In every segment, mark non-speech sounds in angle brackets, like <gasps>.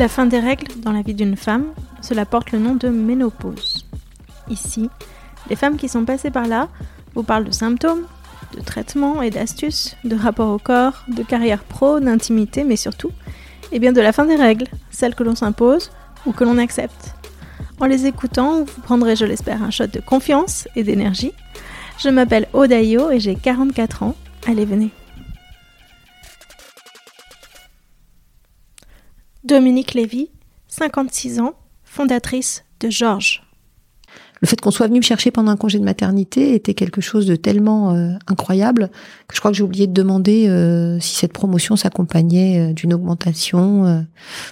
La fin des règles dans la vie d'une femme, cela porte le nom de ménopause. Ici, les femmes qui sont passées par là vous parlent de symptômes, de traitements et d'astuces, de rapport au corps, de carrière pro, d'intimité, mais surtout, eh bien de la fin des règles, celles que l'on s'impose ou que l'on accepte. En les écoutant, vous prendrez, je l'espère, un shot de confiance et d'énergie. Je m'appelle Odayo et j'ai 44 ans. Allez, venez. Dominique Lévy, 56 ans, fondatrice de Georges. Le fait qu'on soit venu me chercher pendant un congé de maternité était quelque chose de tellement euh, incroyable que je crois que j'ai oublié de demander euh, si cette promotion s'accompagnait euh, d'une augmentation.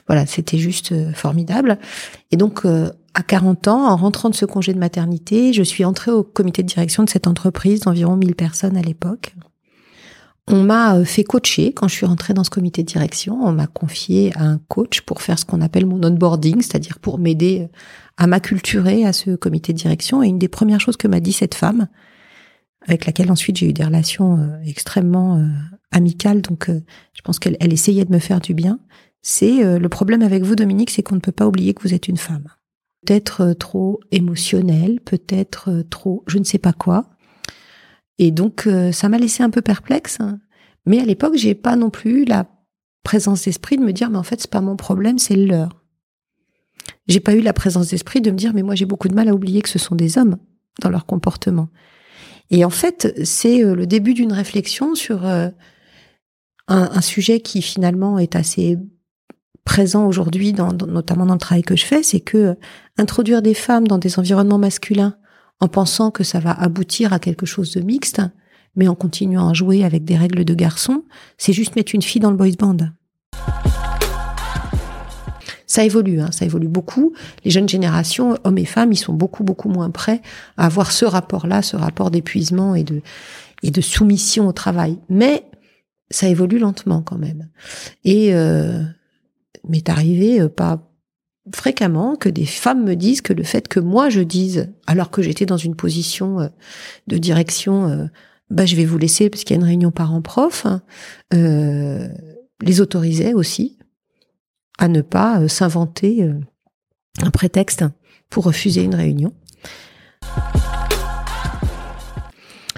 voilà, c'était juste formidable. Et donc, à 40 ans, en rentrant de ce congé de maternité, je suis entrée au comité de direction de cette entreprise d'environ 1000 personnes à l'époque. On m'a fait coacher quand je suis rentrée dans ce comité de direction. On m'a confié à un coach pour faire ce qu'on appelle mon onboarding, c'est-à-dire pour m'aider à m'acculturer à ce comité de direction. Et une des premières choses que m'a dit cette femme, avec laquelle ensuite j'ai eu des relations euh, extrêmement euh, amicales, donc euh, je pense qu'elle elle essayait de me faire du bien, c'est le problème avec vous, Dominique, c'est qu'on ne peut pas oublier que vous êtes une femme. Peut-être trop émotionnelle, peut-être trop je ne sais pas quoi. Et donc ça m'a laissé un peu perplexe. Mais à l'époque, j'ai pas non plus la présence d'esprit de me dire mais en fait c'est pas mon problème, c'est leur. J'ai pas eu la présence d'esprit de me dire mais moi j'ai beaucoup de mal à oublier que ce sont des hommes dans leur comportement. Et en fait, c'est euh, le début d'une réflexion sur euh, un, sujet qui finalement est assez présent aujourd'hui, notamment dans le travail que je fais, c'est que euh, introduire des femmes dans des environnements masculins en pensant que ça va aboutir à quelque chose de mixte, mais en continuant à jouer avec des règles de garçon, c'est juste mettre une fille dans le boys band. Ça évolue, hein, ça évolue beaucoup. Les jeunes générations, hommes et femmes, ils sont beaucoup beaucoup moins prêts à avoir ce rapport-là, ce rapport d'épuisement et de et de soumission au travail. Mais ça évolue lentement quand même. Et euh, m'est arrivé euh, pas fréquemment que des femmes me disent que le fait que moi je dise, alors que j'étais dans une position euh, de direction, euh, bah je vais vous laisser parce qu'il y a une réunion parents-prof, hein, les autorisait aussi à ne pas euh, s'inventer euh, un prétexte pour refuser une réunion.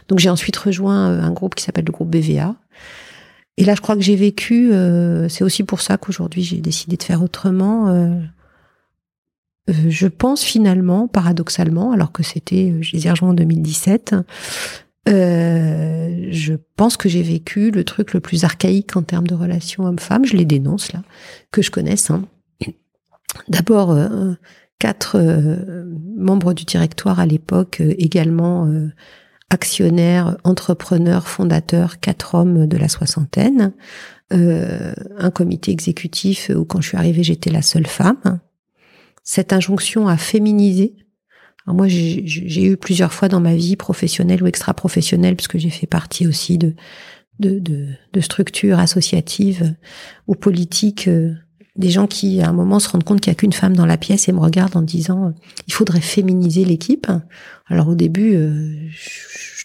Donc j'ai ensuite rejoint euh, un groupe qui s'appelle le groupe BVA. Et là, je crois que j'ai vécu, c'est aussi pour ça qu'aujourd'hui j'ai décidé de faire autrement. Je pense finalement, paradoxalement, alors que c'était, je les ai en 2017, euh, je pense que j'ai vécu le truc le plus archaïque en termes de relations homme-femme. Je les dénonce là, que je connaisse. Hein. D'abord, euh, quatre euh, membres du directoire à l'époque, également actionnaires, entrepreneurs, fondateurs, quatre hommes de la soixantaine. un comité exécutif où quand je suis arrivée, j'étais la seule femme. Cette injonction à féminiser Alors moi, j'ai eu plusieurs fois dans ma vie professionnelle ou extra-professionnelle, parce que j'ai fait partie aussi de, de, de, de structures associatives ou politiques, euh, des gens qui, à un moment, se rendent compte qu'il n'y a qu'une femme dans la pièce et me regardent en disant euh, il faudrait féminiser l'équipe. Alors au début, euh,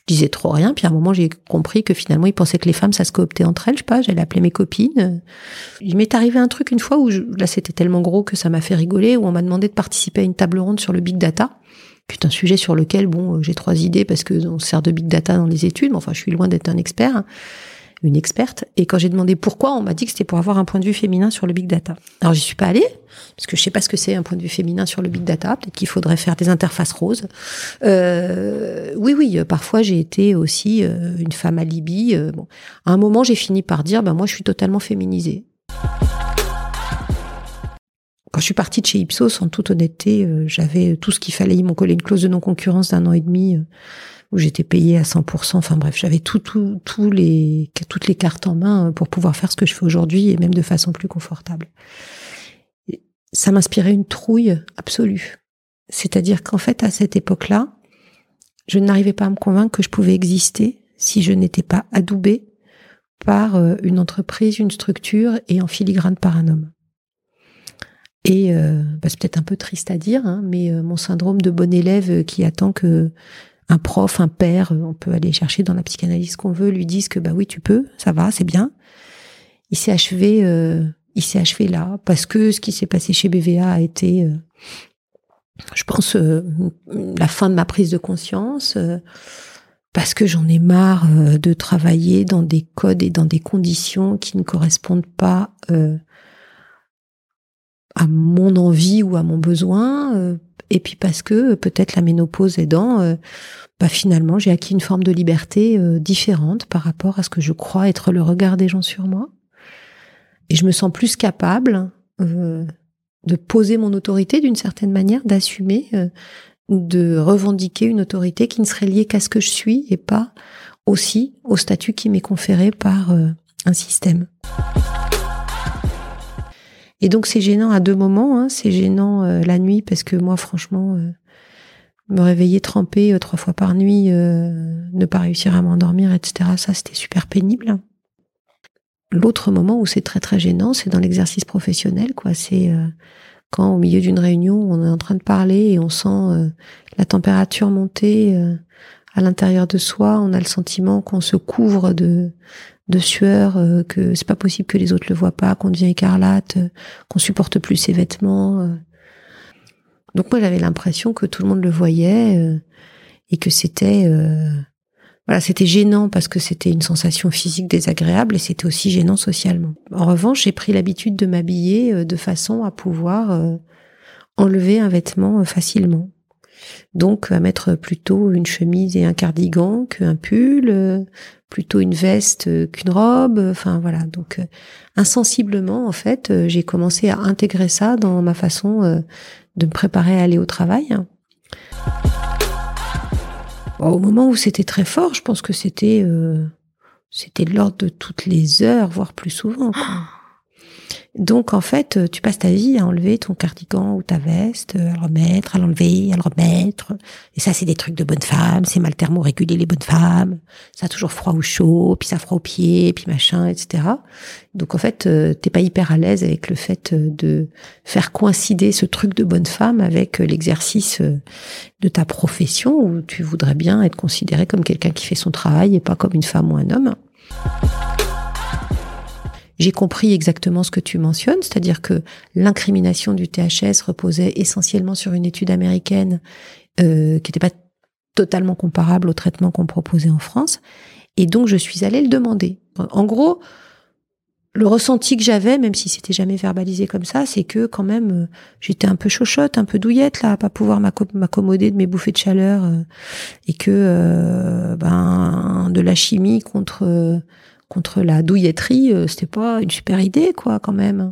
disais trop rien, puis à un moment, j'ai compris que finalement, ils pensaient que les femmes, ça se cooptait entre elles. Je sais pas, j'allais appeler mes copines. Il m'est arrivé un truc une fois où, là, c'était tellement gros que ça m'a fait rigoler, où on m'a demandé de participer à une table ronde sur le big data c'est un sujet sur lequel, bon, j'ai trois idées parce que on sert de big data dans les études, mais enfin, je suis loin d'être un expert une experte. Et quand j'ai demandé pourquoi, on m'a dit que c'était pour avoir un point de vue féminin sur le big data. Alors j'y suis pas allée parce que je sais pas ce que c'est un point de vue féminin sur le big data. Peut-être qu'il faudrait faire des interfaces roses. Euh, oui, oui. Parfois j'ai été aussi euh, une femme alibi. Euh, à un moment j'ai fini par dire, ben moi je suis totalement féminisée. Quand je suis partie de chez Ipsos, en toute honnêteté, j'avais tout ce qu'il fallait. Ils m'ont collé une clause de non-concurrence d'un an et demi où j'étais payée à 100%. Enfin bref, j'avais tout, tout, les, toutes les cartes en main pour pouvoir faire ce que je fais aujourd'hui et même de façon plus confortable. Ça m'inspirait une trouille absolue. C'est-à-dire qu'en fait, à cette époque-là, je n'arrivais pas à me convaincre que je pouvais exister si je n'étais pas adoubée par euh, une entreprise, une structure et en filigrane par un homme. Et euh, bah, c'est peut-être un peu triste à dire, hein, mais euh, mon syndrome de bon élève qui attend que un prof, un père, on peut aller chercher dans la psychanalyse qu'on veut, lui disent que bah oui, tu peux, ça va, c'est bien. Il s'est achevé, euh, il s'est achevé là parce que ce qui s'est passé chez BVA a été, euh, je pense, euh, la fin de ma prise de conscience. parce que j'en ai marre de travailler dans des codes et dans des conditions qui ne correspondent pas à mon envie ou à mon besoin, et puis parce que euh, peut-être la ménopause aidant, euh, bah finalement j'ai acquis une forme de liberté euh, différente par rapport à ce que je crois être le regard des gens sur moi. Et je me sens plus capable de poser mon autorité d'une certaine manière, d'assumer, de revendiquer une autorité qui ne serait liée qu'à ce que je suis et pas aussi au statut qui m'est conféré par un système. Et donc c'est gênant à deux moments. Hein. C'est gênant euh, la nuit parce que moi, franchement, euh, me réveiller trempée euh, trois fois par nuit, ne pas réussir à m'endormir, etc. Ça, c'était super pénible. L'autre moment où c'est très très gênant, c'est dans l'exercice professionnel, quoi. C'est quand au milieu d'une réunion, on est en train de parler et on sent la température monter à l'intérieur de soi, on a le sentiment qu'on se couvre de de sueur, euh, que c'est pas possible que les autres le voient pas, qu'on devient écarlate, euh, qu'on supporte plus ses vêtements. Euh. Donc moi j'avais l'impression que tout le monde le voyait et que c'était voilà, c'était gênant parce que c'était une sensation physique désagréable et c'était aussi gênant socialement. En revanche, j'ai pris l'habitude de m'habiller de façon à pouvoir enlever un vêtement facilement. Donc à mettre plutôt une chemise et un cardigan qu'un pull, plutôt une veste qu'une robe. Enfin voilà. Donc euh, insensiblement, en fait, euh, j'ai commencé à intégrer ça dans ma façon euh, de me préparer à aller au travail. au moment où c'était très fort, je pense que c'était c'était de l'ordre de toutes les heures, voire plus souvent. <gasps> Donc en fait, tu passes ta vie à enlever ton cardigan ou ta veste, à le remettre, à l'enlever, à le remettre. Et ça, c'est des trucs de bonne femme, c'est mal thermoréguler les bonnes femmes. Ça a toujours froid ou chaud, puis ça froid aux pieds, puis machin, etc. Donc en fait, euh, t'es pas hyper à l'aise avec le fait euh, de faire coïncider ce truc de bonne femme avec euh, l'exercice de ta profession où tu voudrais bien être considéré comme quelqu'un qui fait son travail et pas comme une femme ou un homme. J'ai compris exactement ce que tu mentionnes, c'est-à-dire que l'incrimination du THS reposait essentiellement sur une étude américaine euh, qui n'était pas totalement comparable au traitement qu'on proposait en France. Et donc, je suis allée le demander. En gros, le ressenti que j'avais, même si c'était jamais verbalisé comme ça, c'est que quand même, euh, j'étais un peu chochotte, un peu douillette là, à pas pouvoir m'accommoder de mes bouffées de chaleur, euh, et que ben de la chimie contre contre la douilletterie, euh, c'était pas une super idée, quoi, quand même.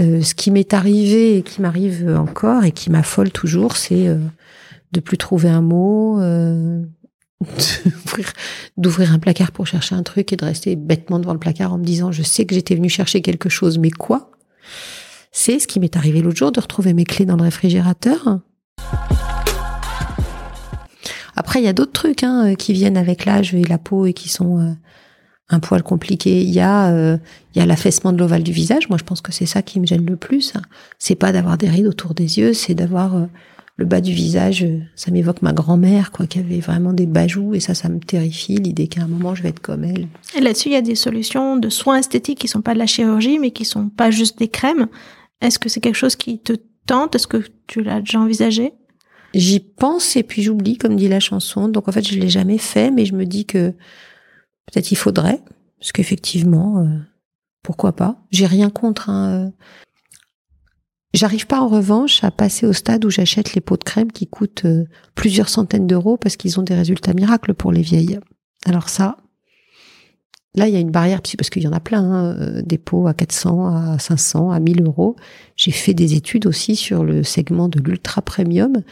Euh, ce qui m'est arrivé et qui m'arrive encore et qui m'affole toujours, c'est euh, de plus trouver un mot, <laughs> d'ouvrir un placard pour chercher un truc et de rester bêtement devant le placard en me disant je sais que j'étais venu chercher quelque chose, mais quoi? C'est ce qui m'est arrivé l'autre jour de retrouver mes clés dans le réfrigérateur. Après, il y a d'autres trucs hein, qui viennent avec l'âge et la peau et qui sont euh, un poil compliqués. Il y a, euh, il y a l'affaissement de l'ovale du visage. Moi, je pense que c'est ça qui me gêne le plus. C'est pas d'avoir des rides autour des yeux, c'est d'avoir euh, le bas du visage. Ça m'évoque ma grand-mère, quoi, qui avait vraiment des bajoux et ça, ça me terrifie l'idée qu'à un moment je vais être comme elle. Et là-dessus, il y a des solutions de soins esthétiques qui sont pas de la chirurgie, mais qui sont pas juste des crèmes. Est-ce que c'est quelque chose qui te tente? Est-ce que tu l'as déjà envisagé? J'y pense et puis j'oublie, comme dit la chanson. Donc en fait, je l'ai jamais fait, mais je me dis que peut-être il faudrait, parce qu'effectivement, euh, pourquoi pas J'ai rien contre. Hein, euh. J'arrive pas en revanche à passer au stade où j'achète les pots de crème qui coûtent euh, plusieurs centaines d'euros parce qu'ils ont des résultats miracles pour les vieilles. Alors ça, Là, il y a une barrière, parce qu'il y en a plein, hein, des pots à 400, à 500, à 1000 euros. J'ai fait des études aussi sur le segment de l'ultra premium.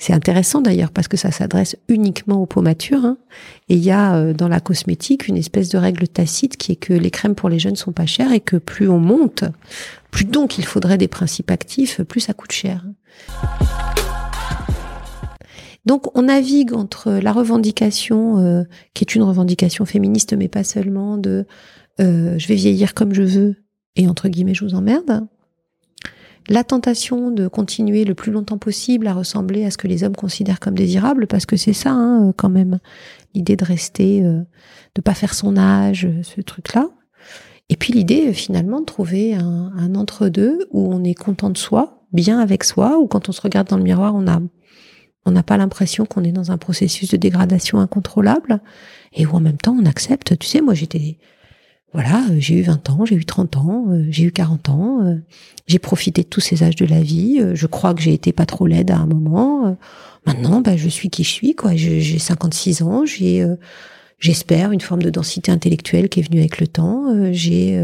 C'est intéressant d'ailleurs parce que ça s'adresse uniquement aux peaux matures. Hein. Et il y a euh, dans la cosmétique une espèce de règle tacite qui est que les crèmes pour les jeunes sont pas chères et que plus on monte, plus donc il faudrait des principes actifs, plus ça coûte cher. Donc on navigue entre la revendication, euh, qui est une revendication féministe, mais pas seulement, de euh, je vais vieillir comme je veux, et entre guillemets je vous emmerde, la tentation de continuer le plus longtemps possible à ressembler à ce que les hommes considèrent comme désirable, parce que c'est ça hein, quand même, l'idée de rester, euh, de pas faire son âge, ce truc-là. Et puis l'idée finalement de trouver un, un entre-deux où on est content de soi, bien avec soi, ou quand on se regarde dans le miroir, on a on n'a pas l'impression qu'on est dans un processus de dégradation incontrôlable et où en même temps on accepte. Tu sais, moi j'étais, voilà, euh, j'ai eu 20 ans, j'ai eu 30 ans, euh, j'ai eu 40 ans, euh, j'ai profité de tous ces âges de la vie. Je crois que j'ai été pas trop laide à un moment. Maintenant, bah, je suis qui je suis, quoi. J'ai 56 ans, j'ai, j'espère, une forme de densité intellectuelle qui est venue avec le temps. J'ai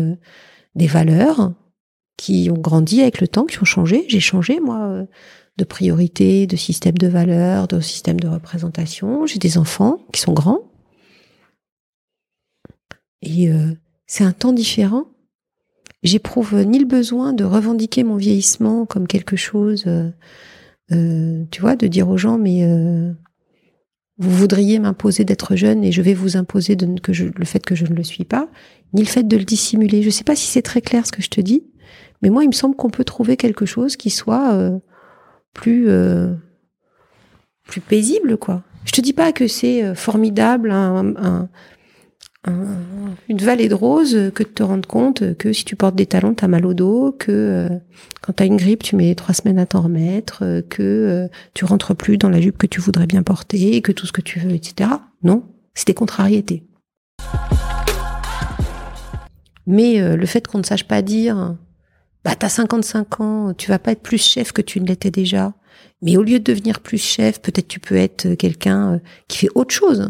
des valeurs qui ont grandi avec le temps, qui ont changé. J'ai changé, moi de priorité, de système de valeurs, de système de représentation. J'ai des enfants qui sont grands. Et euh, c'est un temps différent. J'éprouve ni le besoin de revendiquer mon vieillissement comme quelque chose, euh, euh, tu vois, de dire aux gens, mais vous voudriez m'imposer d'être jeune et je vais vous imposer le fait que je ne le suis pas, ni le fait de le dissimuler. Je ne sais pas si c'est très clair ce que je te dis, mais moi, il me semble qu'on peut trouver quelque chose qui soit plus euh, paisible quoi. Je te dis pas que c'est euh, formidable un, une vallée de roses que de te rendre compte que si tu portes des talons t'as mal au dos, que euh, quand t'as une grippe tu mets trois semaines à t'en remettre, que tu rentres plus dans la jupe que tu voudrais bien porter, que tout ce que tu veux, etc. Non, c'est des contrariétés. Mais le fait qu'on ne sache pas dire bah t'as 55 ans, tu vas pas être plus chef que tu ne l'étais déjà. Mais au lieu de devenir plus chef, peut-être tu peux être quelqu'un euh, qui fait autre chose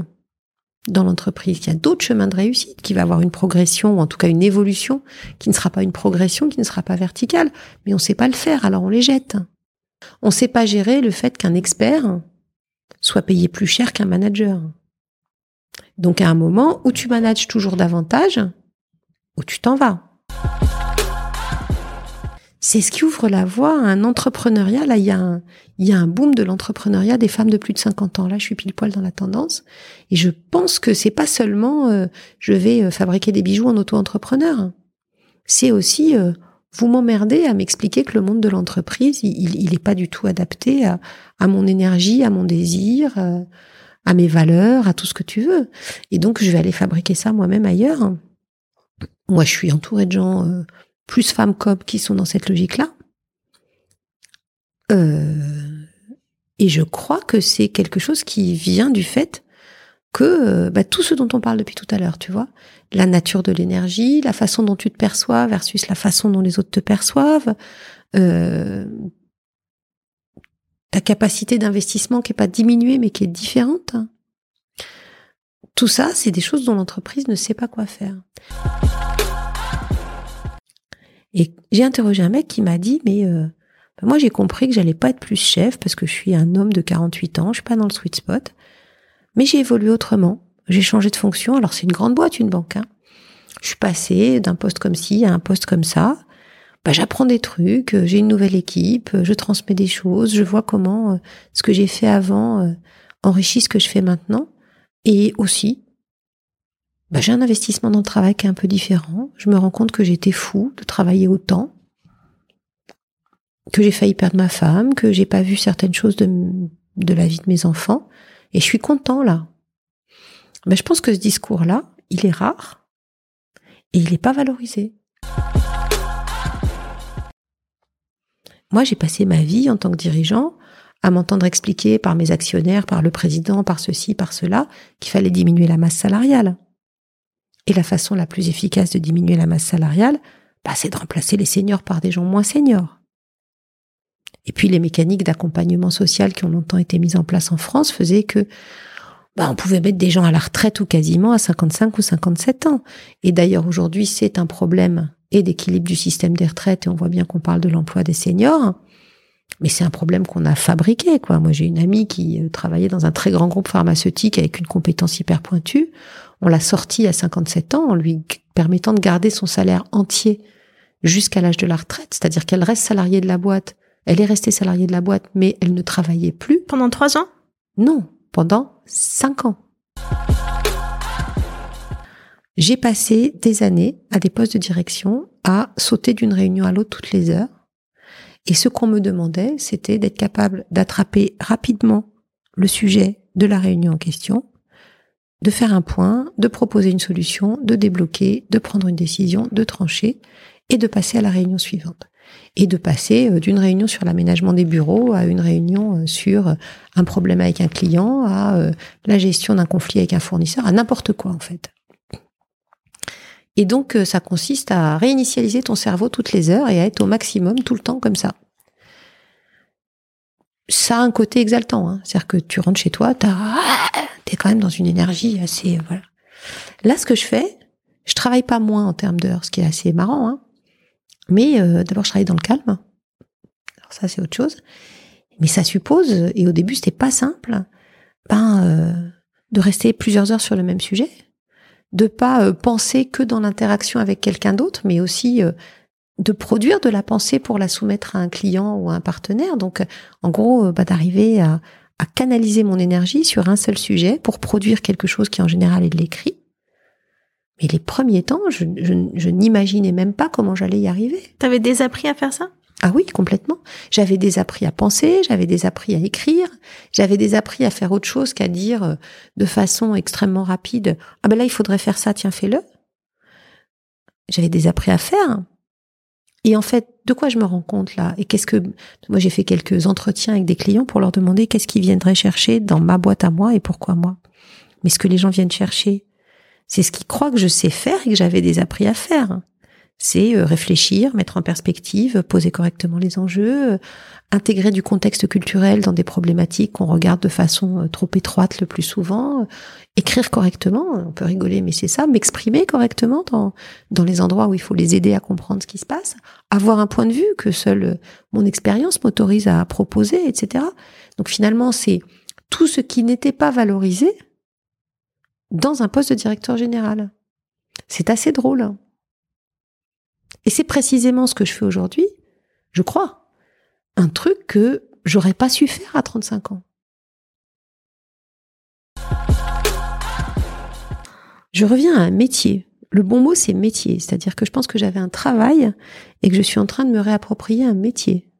dans l'entreprise. Il y a d'autres chemins de réussite, qui va avoir une progression, ou en tout cas une évolution, qui ne sera pas une progression, qui ne sera pas verticale. Mais on ne sait pas le faire, alors on les jette. On ne sait pas gérer le fait qu'un expert soit payé plus cher qu'un manager. Donc à un moment où tu manages toujours davantage, où tu t'en vas c'est ce qui ouvre la voie à un entrepreneuriat. Là, il y a un, il y a un boom de l'entrepreneuriat des femmes de plus de 50 ans. Là, je suis pile poil dans la tendance. Et je pense que c'est pas seulement euh, je vais euh, fabriquer des bijoux en auto-entrepreneur. C'est aussi euh, vous m'emmerdez à m'expliquer que le monde de l'entreprise, il, il est pas du tout adapté à, à mon énergie, à mon désir, à mes valeurs, à tout ce que tu veux. Et donc, je vais aller fabriquer ça moi-même ailleurs. Moi, je suis entourée de gens plus femmes comme qui sont dans cette logique-là. Euh, et je crois que c'est quelque chose qui vient du fait que euh, bah, tout ce dont on parle depuis tout à l'heure, tu vois, la nature de l'énergie, la façon dont tu te perçois versus la façon dont les autres te perçoivent, euh, ta capacité d'investissement qui est pas diminuée mais qui est différente. Tout ça, c'est des choses dont l'entreprise ne sait pas quoi faire. Et j'ai interrogé un mec qui m'a dit, mais euh, bah, moi j'ai compris que j'allais pas être plus chef parce que je suis un homme de 48 ans, je suis pas dans le sweet spot, mais j'ai évolué autrement. J'ai changé de fonction. Alors c'est une grande boîte, une banque. Hein. Je suis passée d'un poste comme ci à un poste comme ça. bah, j'apprends des trucs, j'ai une nouvelle équipe, je transmets des choses, je vois comment ce que j'ai fait avant enrichit ce que je fais maintenant. Et aussi, bah, j'ai un investissement dans le travail qui est un peu différent. Je me rends compte que j'étais fou de travailler autant, que j'ai failli perdre ma femme, que j'ai pas vu certaines choses de, de la vie de mes enfants. Et je suis content là. Mais je pense que ce discours-là, il est rare et il n'est pas valorisé. Moi, j'ai passé ma vie en tant que dirigeant à m'entendre expliquer par mes actionnaires, par le président, par ceci, par cela, qu'il fallait diminuer la masse salariale. Et la façon la plus efficace de diminuer la masse salariale, bah, c'est de remplacer les seniors par des gens moins seniors. Et puis les mécaniques d'accompagnement social qui ont longtemps été mises en place en France faisaient que bah, on pouvait mettre des gens à la retraite ou quasiment à 55 ou 57 ans. Et d'ailleurs aujourd'hui c'est un problème et d'équilibre du système des retraites et on voit bien qu'on parle de l'emploi des seniors. Mais c'est un problème qu'on a fabriqué, quoi. Moi, j'ai une amie qui euh, travaillait dans un très grand groupe pharmaceutique avec une compétence hyper pointue. On l'a sortie à 57 ans en lui permettant de garder son salaire entier jusqu'à l'âge de la retraite. C'est-à-dire qu'elle reste salariée de la boîte elle est restée salariée de la boîte, mais elle ne travaillait plus. Pendant trois ans? Non, pendant cinq ans. J'ai passé des années à des postes de direction à sauter d'une réunion à l'autre toutes les heures. Et ce qu'on me demandait, c'était d'être capable d'attraper rapidement le sujet de la réunion en question, de faire un point, de proposer une solution, de débloquer, de prendre une décision, de trancher et de passer à la réunion suivante et de passer euh, d'une réunion sur l'aménagement des bureaux à une réunion euh, sur euh, un problème avec un client, à la gestion d'un conflit avec un fournisseur, à n'importe quoi en fait. Et donc ça consiste à réinitialiser ton cerveau toutes les heures et à être au maximum tout le temps comme ça. Ça a un côté exaltant, hein. c'est-à-dire que tu rentres chez toi, tu es quand même dans une énergie assez voilà. Là, ce que je fais, je travaille pas moins en termes d'heures, ce qui est assez marrant. Hein. Mais euh, d'abord, je travaille dans le calme. Alors ça, c'est autre chose. Mais ça suppose, et au début, c'était pas simple, ben, euh, de rester plusieurs heures sur le même sujet, de pas euh, penser que dans l'interaction avec quelqu'un d'autre, mais aussi de produire de la pensée pour la soumettre à un client ou à un partenaire. Donc, en gros, bah, d'arriver à, à canaliser mon énergie sur un seul sujet pour produire quelque chose qui en général est de l'écrit mais les premiers temps, je, n'imaginais même pas comment j'allais y arriver. T'avais désappris à faire ça? Ah oui, complètement. J'avais désappris à penser, j'avais désappris à écrire, j'avais désappris à faire autre chose qu'à dire euh, de façon extrêmement rapide Ah ben là, il faudrait faire ça, tiens, fais-le. J'avais désappris à faire. Et en fait, de quoi je me rends compte là? Et qu'est-ce que moi j'ai fait quelques entretiens avec des clients pour leur demander qu'est-ce qu'ils viendraient chercher dans ma boîte à moi et pourquoi moi? Mais ce que les gens viennent chercher, c'est ce qu'ils croient que je sais faire et que j'avais des appris à faire. C'est euh, réfléchir, mettre en perspective, poser correctement les enjeux, euh, intégrer du contexte culturel dans des problématiques qu'on regarde de façon euh, trop étroite le plus souvent, écrire correctement, on peut rigoler mais c'est ça, m'exprimer correctement dans, dans les endroits où il faut les aider à comprendre ce qui se passe, avoir un point de vue que seule mon expérience m'autorise à proposer, etc. Donc finalement c'est tout ce qui n'était pas valorisé dans un poste de directeur général. C'est assez drôle. Et c'est précisément ce que je fais aujourd'hui, je crois. Un truc que j'aurais pas su faire à 35 ans. Je reviens à un métier. Le bon mot, c'est métier. C'est-à-dire que je pense que j'avais un travail et que je suis en train de me réapproprier un métier.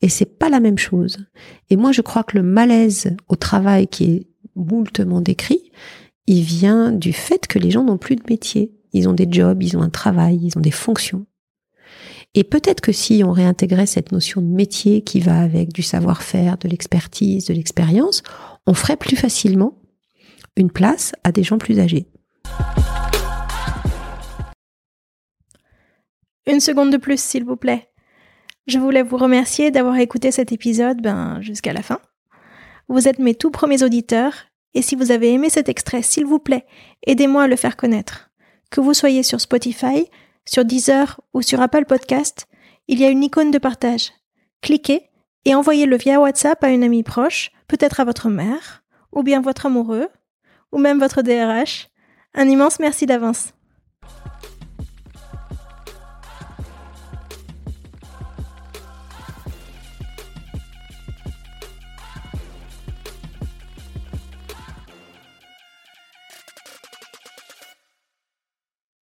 Et c'est pas la même chose. Et moi, je crois que le malaise au travail qui est moultement décrit, il vient du fait que les gens n'ont plus de métier. Ils ont des jobs, ils ont un travail, ils ont des fonctions. Et peut-être que si on réintégrait cette notion de métier qui va avec du savoir-faire, de l'expertise, de l'expérience, on ferait plus facilement une place à des gens plus âgés. Une seconde de plus, s'il vous plaît. Je voulais vous remercier d'avoir écouté cet épisode ben, jusqu'à la fin. Vous êtes mes tout premiers auditeurs et si vous avez aimé cet extrait, s'il vous plaît, aidez-moi à le faire connaître. Que vous soyez sur Spotify, sur Deezer ou sur Apple Podcast, il y a une icône de partage. Cliquez et envoyez-le via WhatsApp à une amie proche, peut-être à votre mère, ou bien votre amoureux, ou même votre DRH. Un immense merci d'avance.